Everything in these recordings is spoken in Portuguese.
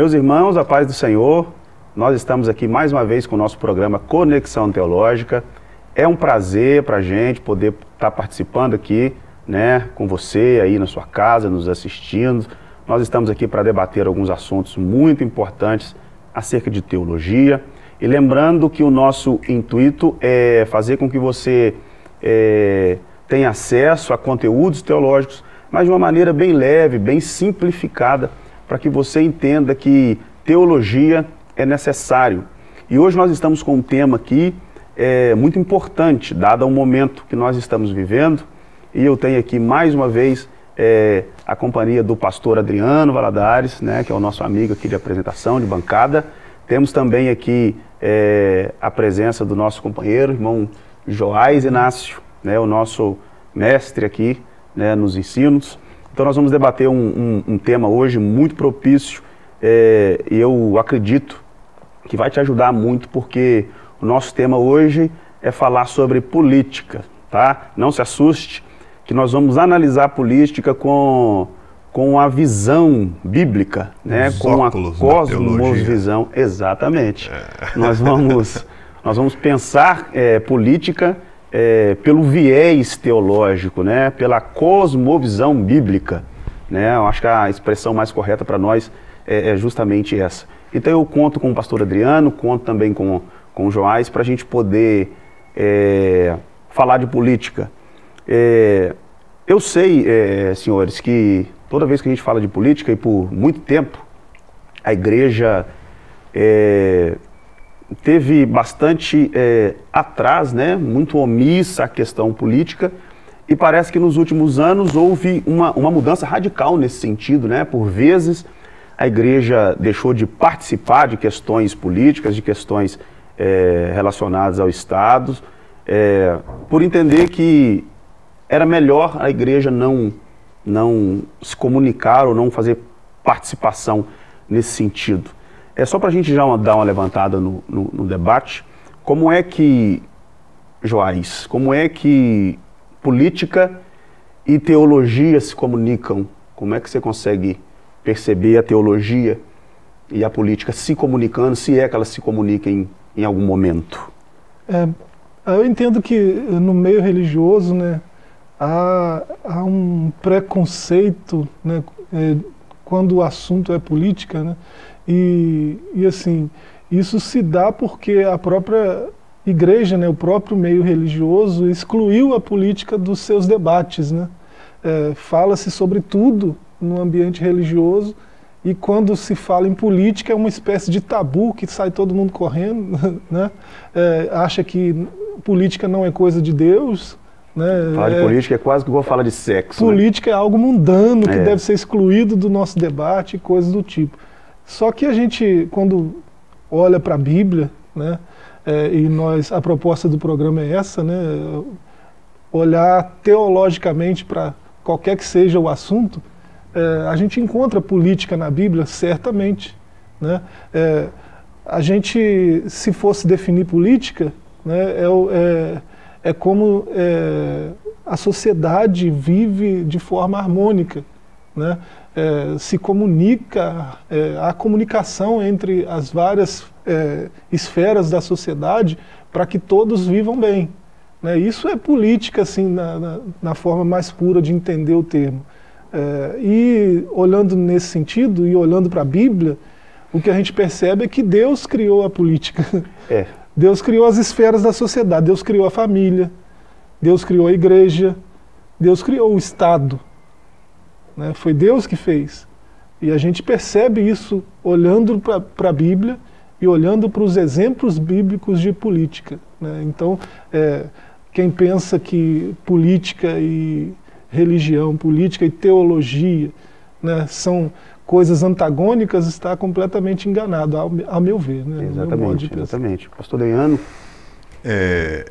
Meus irmãos, a paz do Senhor, nós estamos aqui mais uma vez com o nosso programa Conexão Teológica. É um prazer para a gente poder estar tá participando aqui, né, com você aí na sua casa, nos assistindo. Nós estamos aqui para debater alguns assuntos muito importantes acerca de teologia. E lembrando que o nosso intuito é fazer com que você é, tenha acesso a conteúdos teológicos, mas de uma maneira bem leve, bem simplificada, para que você entenda que teologia é necessário. E hoje nós estamos com um tema aqui é, muito importante, dado o momento que nós estamos vivendo. E eu tenho aqui mais uma vez é, a companhia do pastor Adriano Valadares, né, que é o nosso amigo aqui de apresentação, de bancada. Temos também aqui é, a presença do nosso companheiro, irmão Joás Inácio, né, o nosso mestre aqui né, nos ensinos. Então nós vamos debater um, um, um tema hoje muito propício é, e eu acredito que vai te ajudar muito porque o nosso tema hoje é falar sobre política, tá? Não se assuste que nós vamos analisar a política com com a visão bíblica, né? Os com a cosmovisão, exatamente. É. Nós vamos nós vamos pensar é, política é, pelo viés teológico, né? Pela cosmovisão bíblica, né? Eu acho que a expressão mais correta para nós é, é, justamente essa. Então eu conto com o pastor Adriano, conto também com, com o Joás para a gente poder é, falar de política. É, eu sei, é, senhores, que toda vez que a gente fala de política, e por muito tempo, a igreja é, teve bastante é, atrás, né, muito omissa a questão política, e parece que nos últimos anos houve uma, uma mudança radical nesse sentido. Né? Por vezes, a igreja deixou de participar de questões políticas, de questões é, relacionadas ao Estado, é, por entender que era melhor a igreja não não se comunicar ou não fazer participação nesse sentido. É só para a gente já uma, dar uma levantada no, no, no, debate. Como é que, Joás, como é que política e teologia se comunicam? Como é que você consegue perceber a teologia e a política se comunicando, se é que elas se comuniquem em algum momento? É, eu entendo que no meio religioso, né, há, há um preconceito né, é, quando o assunto é política, né, e, e assim, isso se dá porque a própria igreja, né, o próprio meio religioso, excluiu a política dos seus debates. Né? É, Fala-se sobre tudo no ambiente religioso, e quando se fala em política é uma espécie de tabu que sai todo mundo correndo, né? É, acha que política não é coisa de Deus, né? Falar de é, política é quase que vou falar de sexo. Né? Política né? é algo mundano que é. deve ser excluído do nosso debate e coisas do tipo. Só que a gente, quando olha para a Bíblia, né, é, e nós, a proposta do programa é essa, né, olhar teologicamente para qualquer que seja o assunto, é, a gente encontra política na Bíblia, certamente. Né? É, a gente, se fosse definir política, né, é, é é como é, a sociedade vive de forma harmônica. Né? É, se comunica, é, a comunicação entre as várias é, esferas da sociedade para que todos vivam bem. Né? Isso é política, assim, na, na, na, forma mais pura de entender o termo. É, e olhando nesse sentido, e olhando para a Bíblia, o que a gente percebe é que Deus criou a política. É. Deus criou as esferas da sociedade, Deus criou a família, Deus criou a igreja, Deus criou o Estado. Né? Foi Deus que fez. E a gente percebe isso olhando para a Bíblia e olhando para os exemplos bíblicos de política. Né? Então, é, quem pensa que política e religião, política e teologia né, são coisas antagônicas está completamente enganado, ao, ao meu ver. Né, exatamente, exatamente. Pastor Deiano? É,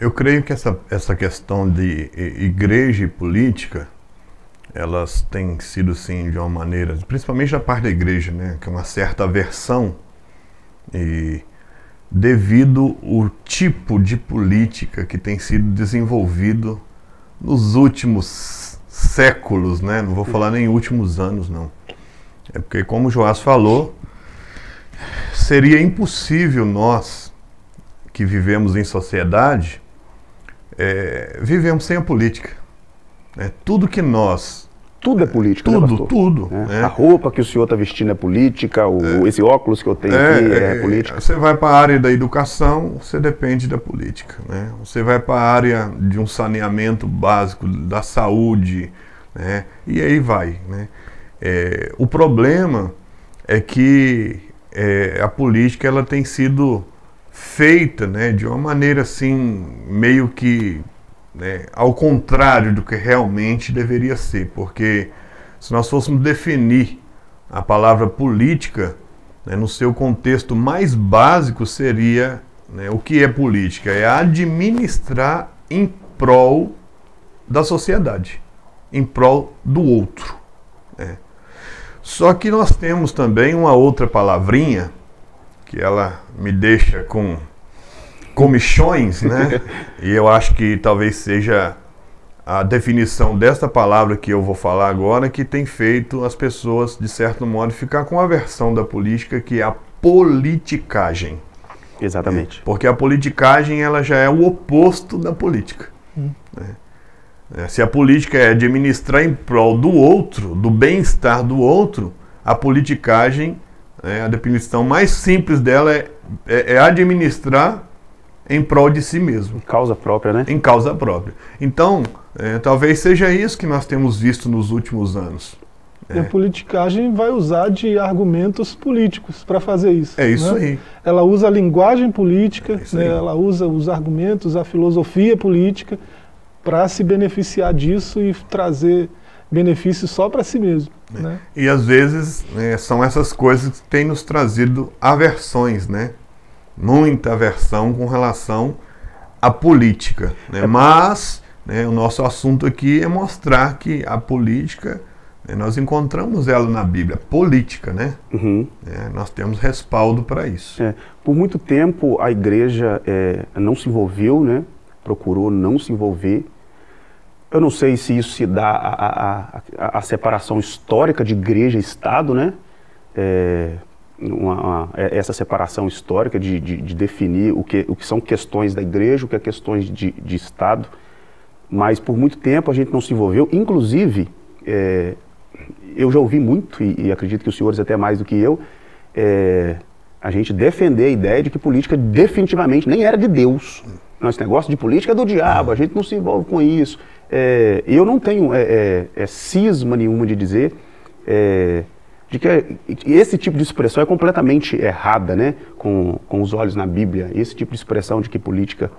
eu creio que essa, essa questão de igreja e política, elas têm sido, sim, de uma maneira, principalmente da parte da igreja, né, que é uma certa aversão, e devido ao tipo de política que tem sido desenvolvido nos últimos séculos, né? Não vou falar nem últimos anos, não. É porque, como o Joás falou, seria impossível nós, que vivemos em sociedade, é, vivemos sem a política. É, tudo que nós tudo é política, tudo, né? Tudo, é. A roupa que o senhor está vestindo é política, o, é. esse óculos que eu tenho é, aqui é, é política. Você vai para a área da educação, você depende da política. Né? Você vai para a área de um saneamento básico, da saúde, né? e aí vai. Né? É, o problema é que a política ela tem sido feita né, de uma maneira assim, meio que né, ao contrário do que realmente deveria ser, porque se nós fôssemos definir a palavra política né, no seu contexto mais básico seria né, o que é política? É administrar em prol da sociedade, em prol do outro. Né. Só que nós temos também uma outra palavrinha que ela me deixa com comichões, né? e eu acho que talvez seja a definição desta palavra que eu vou falar agora que tem feito as pessoas, de certo modo, ficar com a versão da política que é a politicagem. Exatamente. É, porque a politicagem ela já é o oposto da política. Hum. Né? É, se a política é administrar em prol do outro, do bem-estar do outro, a politicagem, né, a definição mais simples dela é, é, é administrar em prol de si mesmo. Em causa própria, né? Em causa própria. Então, é, talvez seja isso que nós temos visto nos últimos anos. E a politicagem vai usar de argumentos políticos para fazer isso. É isso né? aí. Ela usa a linguagem política, é né? ela usa os argumentos, a filosofia política para se beneficiar disso e trazer benefícios só para si mesmo. É. Né? E às vezes né, são essas coisas que têm nos trazido aversões, né? muita aversão com relação à política. Né? É. Mas né, o nosso assunto aqui é mostrar que a política, né, nós encontramos ela na Bíblia, política, né? Uhum. É, nós temos respaldo para isso. É. Por muito tempo a igreja é, não se envolveu, né? procurou não se envolver. Eu não sei se isso se dá à, separação histórica de igreja e Estado, né? É, uma, uma, é, essa separação histórica de, de, de, definir o que, o que são questões da igreja, o que é questões de, de Estado, mas por muito tempo a gente não se envolveu. Inclusive, é, eu já ouvi muito, e, e, acredito que os senhores até mais do que eu, é, a gente defender a ideia de que política definitivamente nem era de Deus. Nosso negócio de política é do diabo, a gente não se envolve com isso. É, eu não tenho é, é, é cisma nenhuma de dizer de que esse tipo de expressão é completamente errada, né? Com, com os olhos na Bíblia. Esse tipo de expressão de que política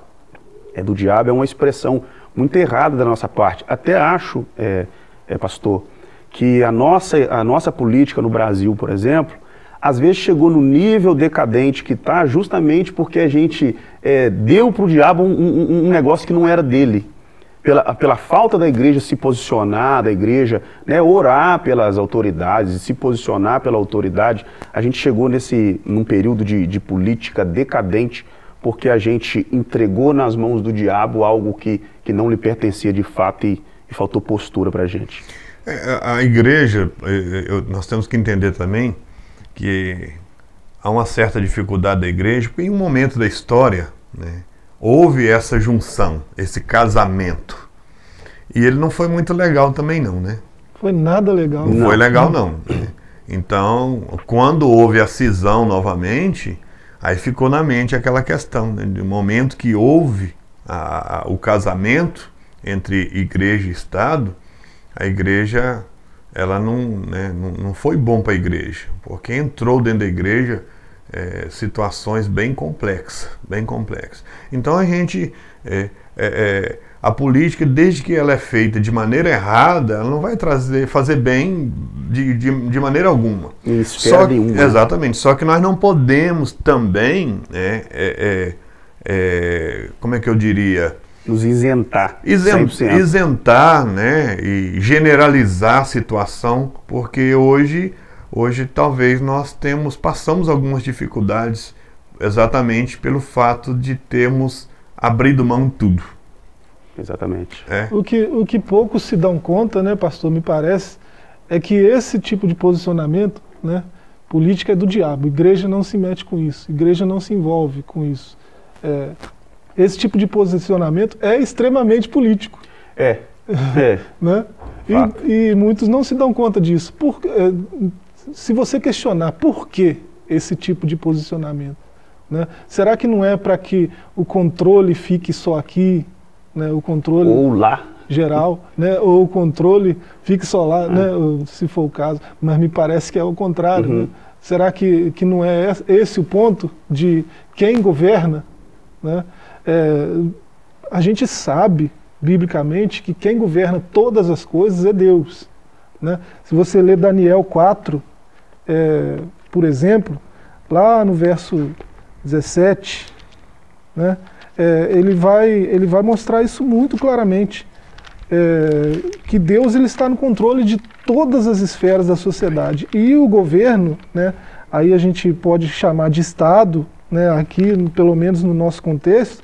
é do diabo é uma expressão muito errada da nossa parte. Até acho, é, é, pastor, que a nossa, a nossa política no Brasil, por exemplo, às vezes chegou no nível decadente que está justamente porque a gente é, deu para o diabo um, um, um negócio que não era dele pela, pela falta da igreja se posicionar, da igreja né, orar pelas autoridades, se posicionar pela autoridade, a gente chegou nesse num período de, de política decadente porque a gente entregou nas mãos do diabo algo que, que não lhe pertencia de fato e, e faltou postura para a gente. É, a igreja, eu, nós temos que entender também que há uma certa dificuldade da igreja, porque em um momento da história, né, houve essa junção, esse casamento. E ele não foi muito legal também não, né? Foi nada legal. Não, não. foi legal não. Então, quando houve a cisão novamente, aí ficou na mente aquela questão, né? do momento que houve a, a, o casamento entre igreja e Estado, a igreja ela não, né, não, não foi bom para a igreja, porque entrou dentro da igreja é, situações bem complexas, bem complexas. Então a gente, é, é, é, a política, desde que ela é feita de maneira errada, ela não vai trazer, fazer bem de, de, de maneira alguma. Isso, só, nenhuma. Né? Exatamente. Só que nós não podemos também, né, é, é, como é que eu diria? Nos isentar. Isent, isentar, né, e generalizar a situação, porque hoje Hoje talvez nós temos passamos algumas dificuldades exatamente pelo fato de termos abrido mão de tudo. Exatamente. É. O, que, o que poucos se dão conta, né, pastor, me parece, é que esse tipo de posicionamento né? Política é do diabo, igreja não se mete com isso, igreja não se envolve com isso. É, esse tipo de posicionamento é extremamente político. É. é. né? E, e, muitos não se dão conta disso. Por, é, se você questionar por que esse tipo de posicionamento, né? será que não é para que o controle fique só aqui, né? o controle ou lá geral, né? ou o controle fique só lá, né? Ah. se for o caso, mas me parece que é o contrário. Uhum. Né? Será que, que não é esse o ponto de quem governa? Né? É, a gente sabe, biblicamente, que quem governa todas as coisas é Deus. Né? Se você ler Daniel 4, é, por exemplo, lá no verso 17, né, é, ele, vai, ele vai mostrar isso muito claramente. É, que Deus ele está no controle de todas as esferas da sociedade. E o governo, né, aí a gente pode chamar de Estado, né, aqui, pelo menos no nosso contexto,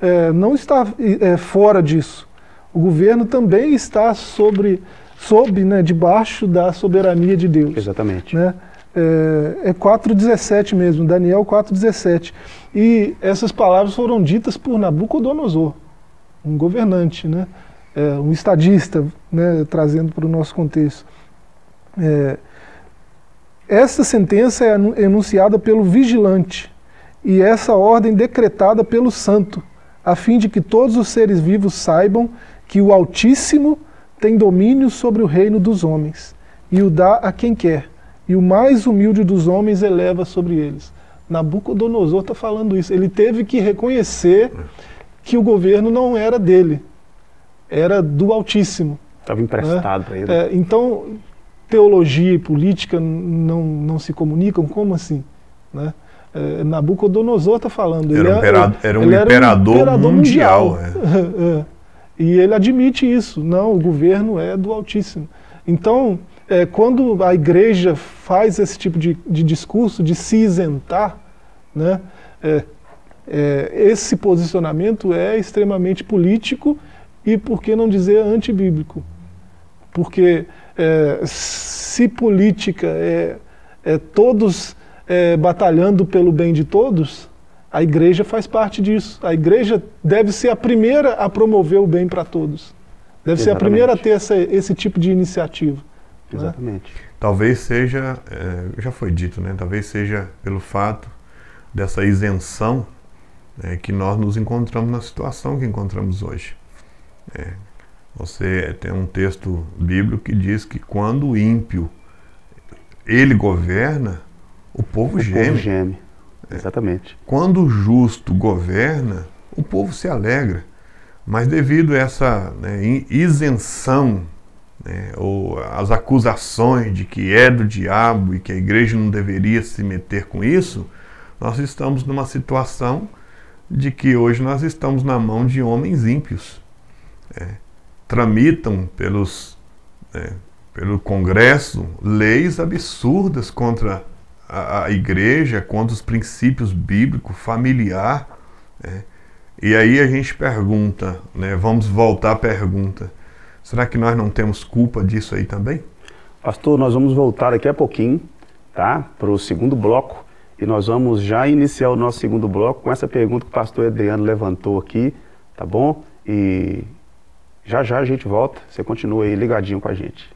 é, não está é, fora disso. O governo também está sobre, sob, né, debaixo da soberania de Deus. Exatamente. Né? É, é 4,17 mesmo, Daniel 4,17. E essas palavras foram ditas por Nabucodonosor, um governante, né? É, um estadista, né, trazendo para o nosso contexto. É, essa sentença é enunciada pelo vigilante e essa ordem decretada pelo santo, a fim de que todos os seres vivos saibam que o Altíssimo tem domínio sobre o reino dos homens, e o dá a quem quer, e o mais humilde dos homens eleva sobre eles. Nabucodonosor está falando isso. Ele teve que reconhecer que o governo não era dele, era do Altíssimo. Estava emprestado né? para ele. É, então, teologia e política não, não se comunicam? Como assim? Né? É, Nabucodonosor está falando. Era, ele um, imperador, era um imperador, um imperador mundial. mundial. É. é. E ele admite isso. Não, o governo é do Altíssimo. Então, é, quando a igreja faz esse tipo de, de discurso, de se isentar, né, é, é, esse posicionamento é extremamente político e, por que não dizer, antibíblico. Porque é, se política é, é todos é, batalhando pelo bem de todos, a igreja faz parte disso. A igreja deve ser a primeira a promover o bem para todos. Deve Exatamente. ser a primeira a ter essa, esse tipo de iniciativa. Né? Exatamente. Né? Talvez seja, é, já foi dito, né? Talvez seja pelo fato dessa isenção é, que nós nos encontramos na situação que encontramos hoje. É, você tem um texto bíblico que diz que quando o ímpio ele governa, o povo o geme. Povo geme. Exatamente. Quando o justo governa, o povo se alegra. Mas devido a essa né, isenção, né, ou as acusações de que é do diabo e que a igreja não deveria se meter com isso, nós estamos numa situação de que hoje nós estamos na mão de homens ímpios. É, tramitam pelos, é, pelo Congresso leis absurdas contra a, a igreja, contra os princípios bíblicos, familiar. Né? E aí a gente pergunta, né? vamos voltar à pergunta: será que nós não temos culpa disso aí também? Pastor, nós vamos voltar daqui a pouquinho tá? para o segundo bloco e nós vamos já iniciar o nosso segundo bloco com essa pergunta que o pastor Adriano levantou aqui, tá bom? E já já a gente volta, você continua aí ligadinho com a gente.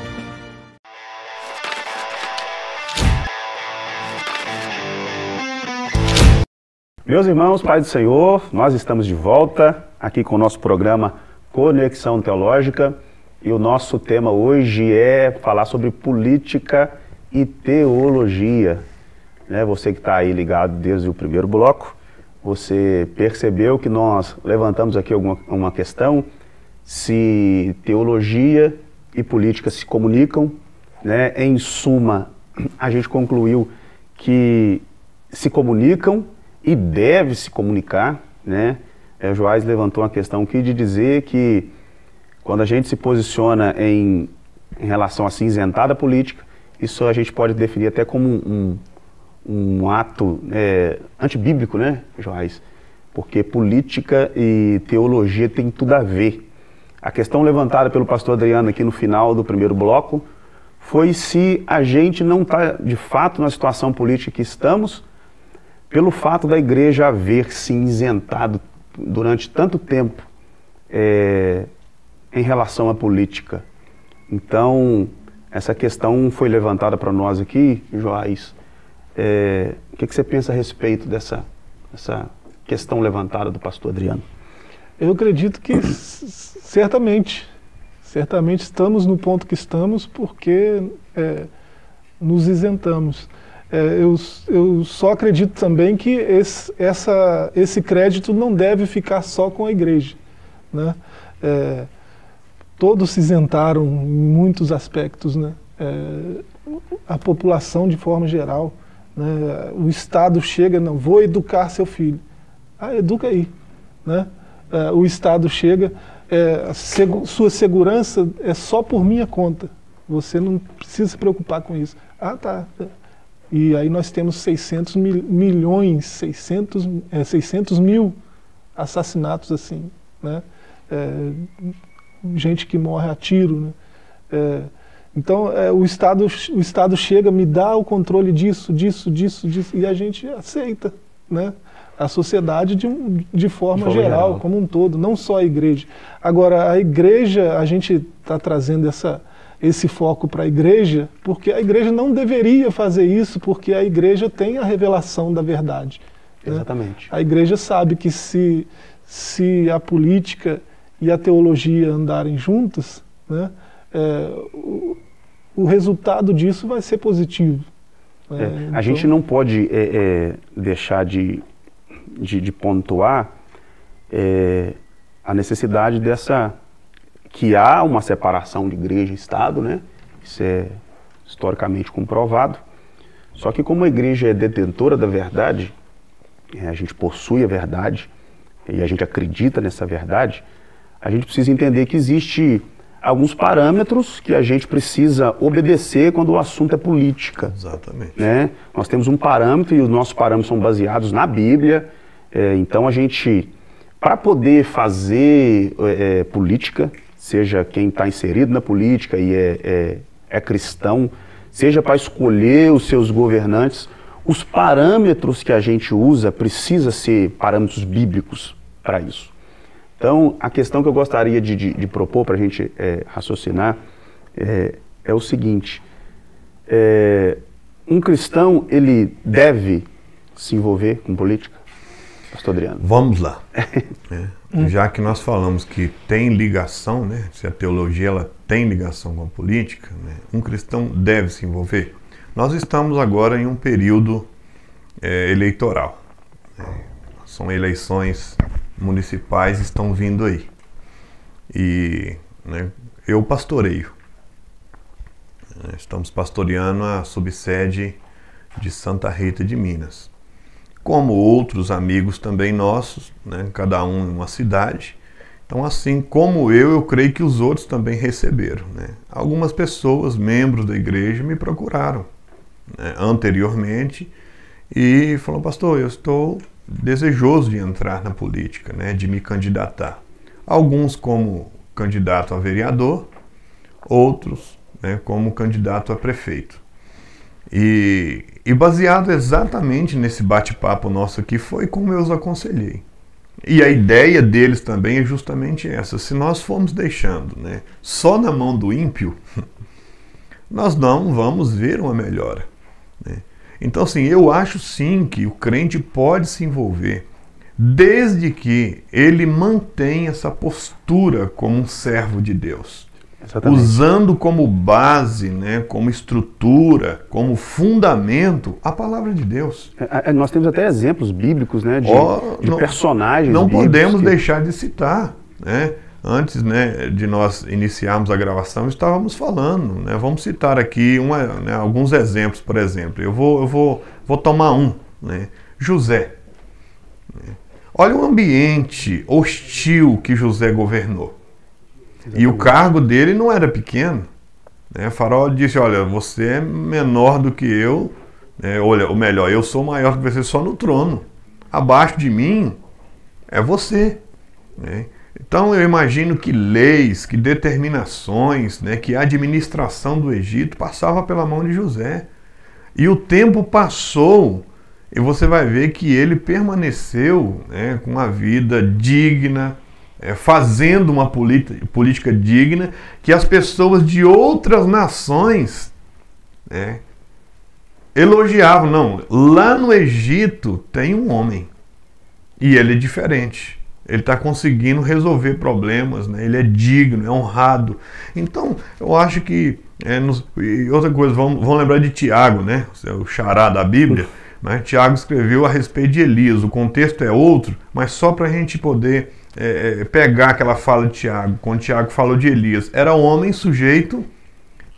Meus irmãos, Pai do Senhor, nós estamos de volta aqui com o nosso programa Conexão Teológica e o nosso tema hoje é falar sobre política e teologia. Né? Você que está aí ligado desde o primeiro bloco, você percebeu que nós levantamos aqui uma questão se teologia e política se comunicam, né? Em suma, a gente concluiu que se comunicam e deve se comunicar, né? É, Joás levantou uma questão aqui de dizer que quando a gente se posiciona em, em relação a cinzentada política, isso a gente pode definir até como um, um, um ato é, antibíblico, né, Joás? Porque política e teologia tem tudo a ver. A questão levantada pelo pastor Adriano aqui no final do primeiro bloco foi se a gente não está de fato na situação política que estamos, pelo fato da igreja haver se isentado durante tanto tempo é, em relação à política. Então, essa questão foi levantada para nós aqui, Joás. É, o que, que, você pensa a respeito dessa, dessa questão levantada do pastor Adriano? Eu acredito que certamente, certamente estamos no ponto que estamos porque é, nos isentamos. É, eu, eu, só acredito também que esse, essa, esse crédito não deve ficar só com a igreja. Né? É, todos se isentaram em muitos aspectos, né? É, a população de forma geral. Né? O Estado chega, não, vou educar seu filho. Ah, educa aí. Né? É, o Estado chega, é, seg sua segurança é só por minha conta. Você não precisa se preocupar com isso. Ah, tá. E aí nós temos 600 mil, milhões, 600, é, 600 mil assassinatos assim, né? É, gente que morre a tiro. Né? É, então é, o, Estado, o Estado chega, me dá o controle disso, disso, disso, disso, e a gente aceita. Né? A sociedade de, de, forma, de forma geral, geral, como um todo, não só a igreja. Agora, a igreja, a gente está trazendo essa, esse foco para a igreja, porque a igreja não deveria fazer isso, porque a igreja tem a revelação da verdade. Né? Exatamente. A igreja sabe que se, se a política e a teologia andarem juntas, né, é, o, o, resultado disso vai ser positivo. Né? É, então... A gente não pode é, é, deixar de, de, de pontuar é, a necessidade dessa que há uma separação de igreja e Estado, né? Isso é historicamente comprovado. Só que como a igreja é detentora da verdade, é, a gente possui a verdade e a gente acredita nessa verdade, a gente precisa entender que existe alguns parâmetros que a gente precisa obedecer quando o assunto é política. Exatamente. Né? Nós temos um parâmetro e os nossos parâmetros são baseados na Bíblia. É, então a gente, para poder fazer é, é, política, seja quem está inserido na política e é, é, é cristão, seja para escolher os seus governantes, os parâmetros que a gente usa precisa ser parâmetros bíblicos para isso. Então, a questão que eu gostaria de, de, de propor para a gente é, raciocinar é, é, o seguinte: é, um cristão ele deve se envolver com política? Pastor Adriano. Vamos lá. É, já que nós falamos que tem ligação, né, se a teologia ela tem ligação com a política, né, um cristão deve se envolver. Nós estamos agora em um período é, eleitoral. Né, são eleições municipais estão vindo aí. E né, eu pastoreio. Estamos pastoreando a subsede de Santa Rita de Minas. Como outros amigos também nossos, né, cada um em uma cidade. Então, assim como eu, eu creio que os outros também receberam. Né? Algumas pessoas, membros da igreja, me procuraram né, anteriormente e falaram, pastor, eu estou desejoso de entrar na política, né, de me candidatar. Alguns como candidato a vereador, outros né, como candidato a prefeito. E, e baseado exatamente nesse bate-papo nosso aqui, foi como eu os aconselhei. E a ideia deles também é justamente essa: se nós formos deixando né, só na mão do ímpio, nós não vamos ver uma melhora. Né? Então, assim, eu acho sim que o crente pode se envolver, desde que ele mantenha essa postura como um servo de Deus. Exatamente. usando como base, né, como estrutura, como fundamento a palavra de Deus. É, é, nós temos até exemplos bíblicos, né, de, oh, de não, personagens. Não podemos que... deixar de citar, né? Antes né, de nós iniciarmos a gravação, estávamos falando. Né, vamos citar aqui uma, né, alguns exemplos, por exemplo. Eu vou, eu vou, vou tomar um. Né, José. Olha o ambiente hostil que José governou. Exatamente. E o cargo dele não era pequeno. Né? Farol disse: Olha, você é menor do que eu. Né? Olha, ou melhor, eu sou maior que você só no trono. Abaixo de mim é você. Né? Então eu imagino que leis, que determinações, né, que a administração do Egito passava pela mão de José. E o tempo passou e você vai ver que ele permaneceu né, com uma vida digna, é, fazendo uma política digna que as pessoas de outras nações né, elogiavam. Não, lá no Egito tem um homem e ele é diferente. Ele está conseguindo resolver problemas, né? ele é digno, é honrado. Então, eu acho que. É, nos, e outra coisa, vamos, vamos lembrar de Tiago, né? o xará da Bíblia. Né? Tiago escreveu a respeito de Elias. O contexto é outro, mas só para a gente poder é, é, pegar aquela fala de Tiago, quando Tiago falou de Elias, era um homem sujeito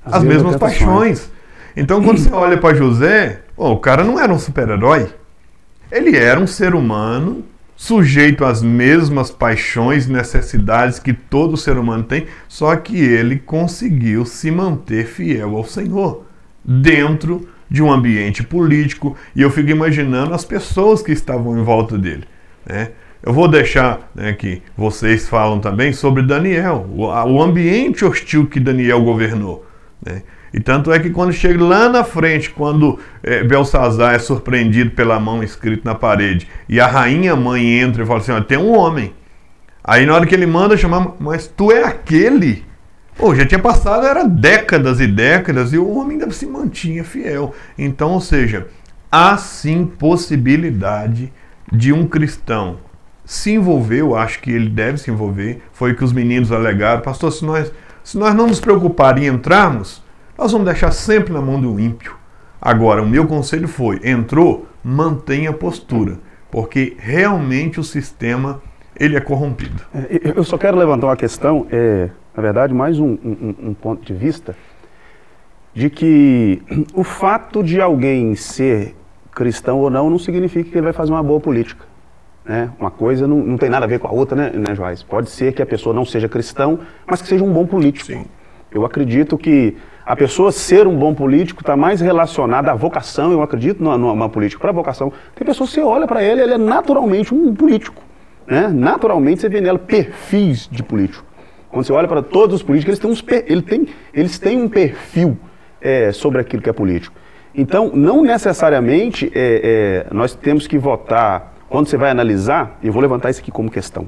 às, mesmas paixões. Então, quando você olha para José, oh, o cara não era um super-herói. Ele era um ser humano sujeito às mesmas paixões e necessidades que todo ser humano tem, só que ele conseguiu se manter fiel ao Senhor dentro de um ambiente político. E eu fico imaginando as pessoas que estavam em volta dele. Né? Eu vou deixar né, que vocês falam também sobre Daniel, o, o ambiente hostil que Daniel governou. Né? E tanto é que quando chega lá na frente, quando é, Belsazar é surpreendido pela mão escrita na parede, e a rainha mãe entra e fala assim: tem um homem. Aí na hora que ele manda chamar, mas tu é aquele? Pô, já tinha passado, era décadas e décadas, e o homem ainda se mantinha fiel. Então, ou seja, há sim possibilidade de um cristão se envolveu, acho que ele deve se envolver, foi o que os meninos alegaram. Pastor, se nós, se nós não nos preocupar em entrarmos, nós vamos deixar sempre na mão do ímpio. Agora, o meu conselho foi: entrou, mantenha a postura, porque realmente o sistema ele é corrompido. É, eu só quero levantar uma questão, é, na verdade, mais um, um, um ponto de vista, de que o fato de alguém ser cristão ou não não significa que ele vai fazer uma boa política. Né? Uma coisa não, não tem nada a ver com a outra, né, né, Joás? Pode ser que a pessoa não seja cristão, mas que seja um bom político. Sim. Eu acredito que a pessoa ser um bom político está mais relacionada à vocação, eu acredito numa, numa política para vocação. Tem pessoas que você olha para ele, ele é naturalmente um político. Né? Naturalmente você vê nela perfis de político. Quando você olha para todos os políticos, eles têm, uns, ele tem, eles têm um perfil é, sobre aquilo que é político. Então, não necessariamente é, é, nós temos que votar quando você vai analisar, eu vou levantar isso aqui como questão.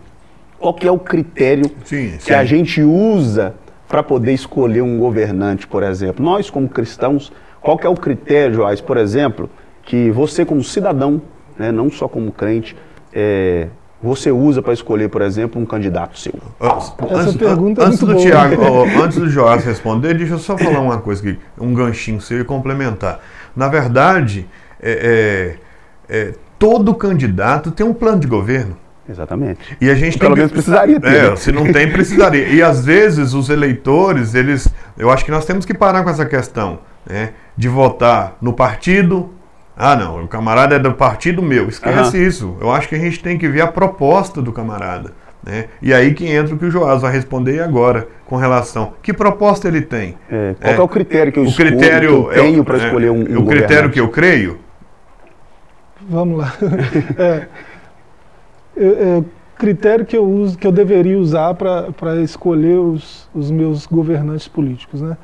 Qual que é o critério sim, sim. que a gente usa para poder escolher um governante, por exemplo? Nós, como cristãos, qual que é o critério, Joás, por exemplo, que você como cidadão, né, não só como crente, é, você usa para escolher, por exemplo, um candidato seu? Essa antes, pergunta é antes do boa. Thiago, oh, antes do Joás responder, deixa eu só falar uma coisa aqui, um ganchinho seu e complementar. Na verdade, é, é, é todo candidato tem um plano de governo. Exatamente. E a gente pelo menos precisaria ter. É, se não tem, precisaria. E às vezes os eleitores, eles, eu acho que nós temos que parar com essa questão, né, de votar no partido. Ah, não, o camarada é do partido meu. Esquece uhum. isso. Eu acho que a gente tem que ver a proposta do camarada. Né? E aí que entra o que o Joás vai responder agora com relação. Que proposta ele tem? É, qual é, é o critério que eu, o escolho, critério, que eu tenho para é, escolher um, um O critério que eu creio? Vamos lá. é, é, critério que eu uso, que eu deveria usar para escolher os, os meus governantes políticos, né?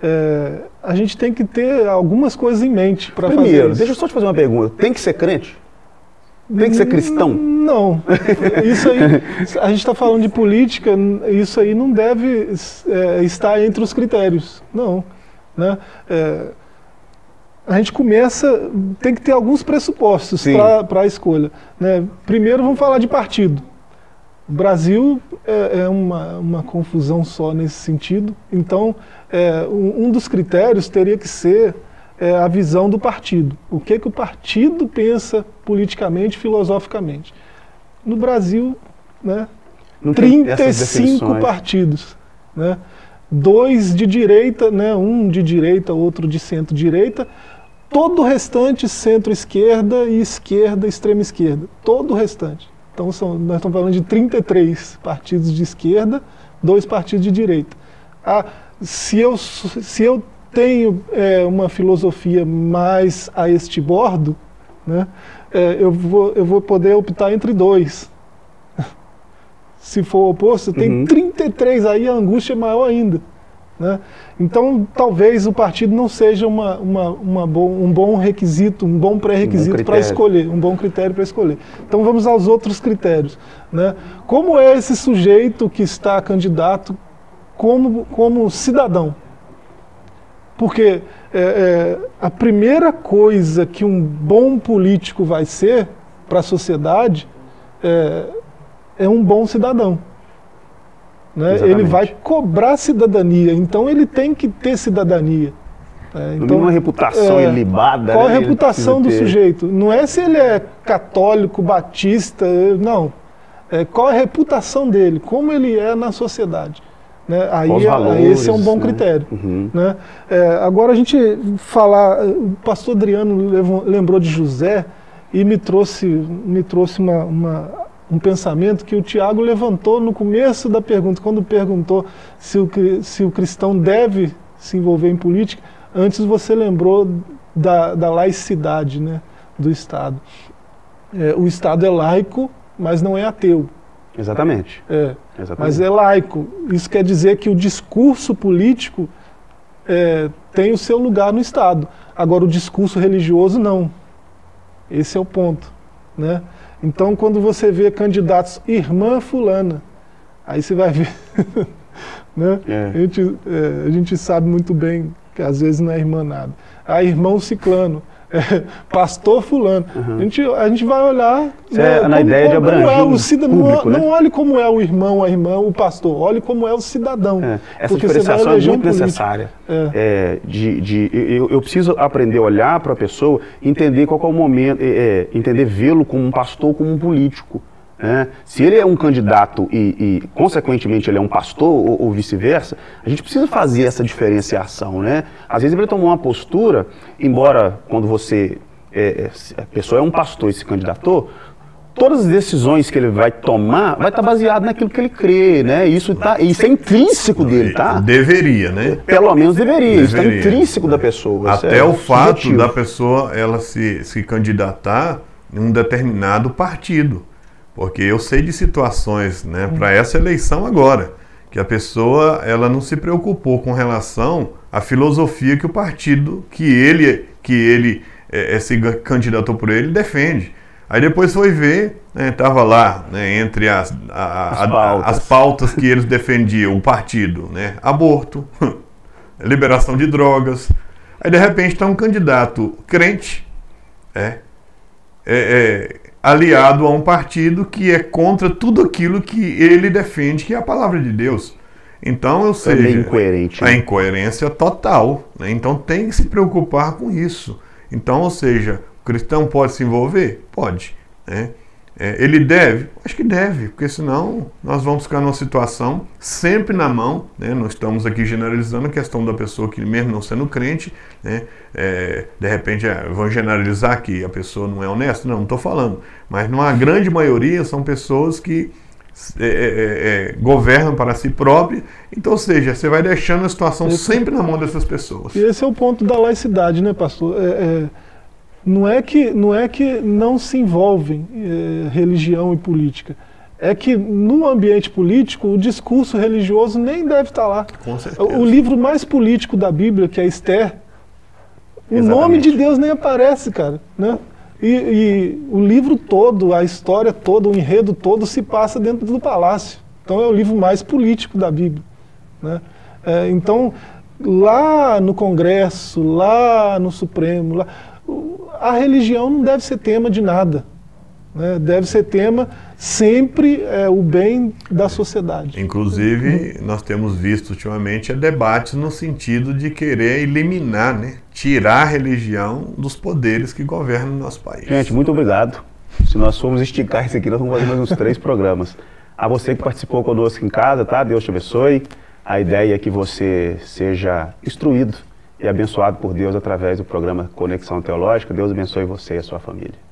É, a gente tem que ter algumas coisas em mente para fazer Primeiro, deixa eu só te fazer uma pergunta. Tem que ser crente? Tem que ser cristão? Não. Isso aí, a gente está falando de política, isso aí não deve é, estar entre os critérios. Não. Né? É, a gente começa, tem que ter alguns pressupostos para a escolha. Né? Primeiro, vamos falar de partido. O Brasil é, é uma, uma, confusão só nesse sentido. Então, é, um, dos critérios teria que ser é, a visão do partido. O que, que o partido pensa politicamente, filosoficamente. No Brasil, né, 35 partidos. Né, dois de direita, né, um de direita, outro de centro-direita, todo o restante centro-esquerda e esquerda, extrema-esquerda. Todo o restante. Então são, nós estamos falando de 33 partidos de esquerda, dois partidos de direita. Ah, se, eu, se eu tenho é, uma filosofia mais a este bordo, né, é, eu, vou, eu vou poder optar entre dois. se for o oposto, tem uhum. 33, aí a angústia é maior ainda. Né? Então, talvez o partido não seja uma, uma, uma bom, um bom requisito, um bom pré-requisito um para escolher, um bom critério para escolher. Então, vamos aos outros critérios. Né? Como é esse sujeito que está candidato como, como cidadão? Porque é, é, a primeira coisa que um bom político vai ser para a sociedade é, é um bom cidadão. Né? Ele vai cobrar cidadania, então ele tem que ter cidadania. É, então, uma reputação é, ilibada. Qual né? a reputação do ter. sujeito? Não é se ele é católico, batista, não. É, qual a reputação dele? Como ele é na sociedade? Né? Aí, valores, esse é um bom né? critério. Uhum. Né? É, agora a gente falar, o pastor Adriano lembrou de José e me trouxe, me trouxe uma, uma um pensamento que o Tiago levantou no começo da pergunta, quando perguntou se o, se o cristão deve se envolver em política, antes você lembrou da, da laicidade né, do Estado. É, o Estado é laico, mas não é ateu. Exatamente. É, Exatamente. Mas é laico. Isso quer dizer que o discurso político é, tem o seu lugar no Estado. Agora, o discurso religioso, não. Esse é o ponto. Né? Então, quando você vê candidatos irmã fulana, aí você vai ver. né? É. A, gente, é, a gente sabe muito bem que às vezes não é irmã nada. A irmão ciclano é, pastor fulano. Uhum. A, gente, a gente vai olhar né, é na ideia como, de abranger é o cidadão. Público, não, né? não, olhe como é o irmão, a irmã, o pastor. Olhe como é o cidadão. É, essa diferenciação é muito necessária. É. é. de, de, eu, eu, preciso aprender a olhar para a pessoa, entender qual é o momento, é, entender vê-lo como um pastor, como um político. É, se ele é um candidato e, e consequentemente, ele é um pastor ou, ou vice-versa, a gente precisa fazer essa diferenciação. Né? Às vezes ele tomou uma postura, embora quando você, é, é, a pessoa é um pastor e se candidatou, todas as decisões que ele vai tomar vai estar baseado naquilo que ele crê, né? Isso, tá, isso é intrínseco dele, tá? Deveria, né? Pelo menos deveria, deveria. isso está intrínseco da pessoa. Até é o fato subjetivo. da pessoa ela se, se candidatar em um determinado partido. Porque eu sei de situações, né, para essa eleição agora, que a pessoa ela não se preocupou com relação à filosofia que o partido que ele que ele é, é se candidatou por ele defende. Aí depois foi ver, estava né, lá né, entre as, a, as, pautas. as pautas que eles defendiam, o partido, né, aborto, liberação de drogas. Aí de repente está um candidato crente, é, é, é aliado a um partido que é contra tudo aquilo que ele defende, que é a palavra de Deus. Então, ou seja, é incoerente. A incoerência total. Né? Então tem que se preocupar com isso. Então, ou seja, o cristão pode se envolver? Pode. Né? É, ele deve? Acho que deve, porque senão nós vamos ficar numa situação sempre na mão. Né? Nós estamos aqui generalizando a questão da pessoa que, mesmo não sendo crente, né? É, de repente é, vão generalizar que a pessoa não é honesta. Não, não estou falando. Mas numa grande maioria são pessoas que é, é, é, governam para si próprias. Então, ou seja, você vai deixando a situação esse, sempre na mão dessas pessoas. E esse é o ponto da laicidade, né, pastor? É, não é que não, é que não se envolvem eh, religião e política. É que no ambiente político o discurso religioso nem deve estar lá. Com certeza. O livro mais político da Bíblia, que é Esther, o nome de Deus nem aparece, cara. Né? E, e, o livro todo, a história toda, o enredo todo se passa dentro do palácio. Então é o livro mais político da Bíblia. Né? É, então, lá no Congresso, lá no Supremo, lá, a religião não deve ser tema de nada. Né? Deve ser tema sempre é, o bem da sociedade. Inclusive, nós temos visto ultimamente debates no sentido de querer eliminar, né, tirar a religião dos poderes que governam o nosso país. Gente, muito obrigado. Se nós formos esticar isso aqui, nós vamos fazer mais uns três programas. A você que participou conosco em casa, tá? Deus te abençoe. A ideia é que você seja instruído e abençoado por Deus através do programa Conexão Teológica. Deus abençoe você e a sua família.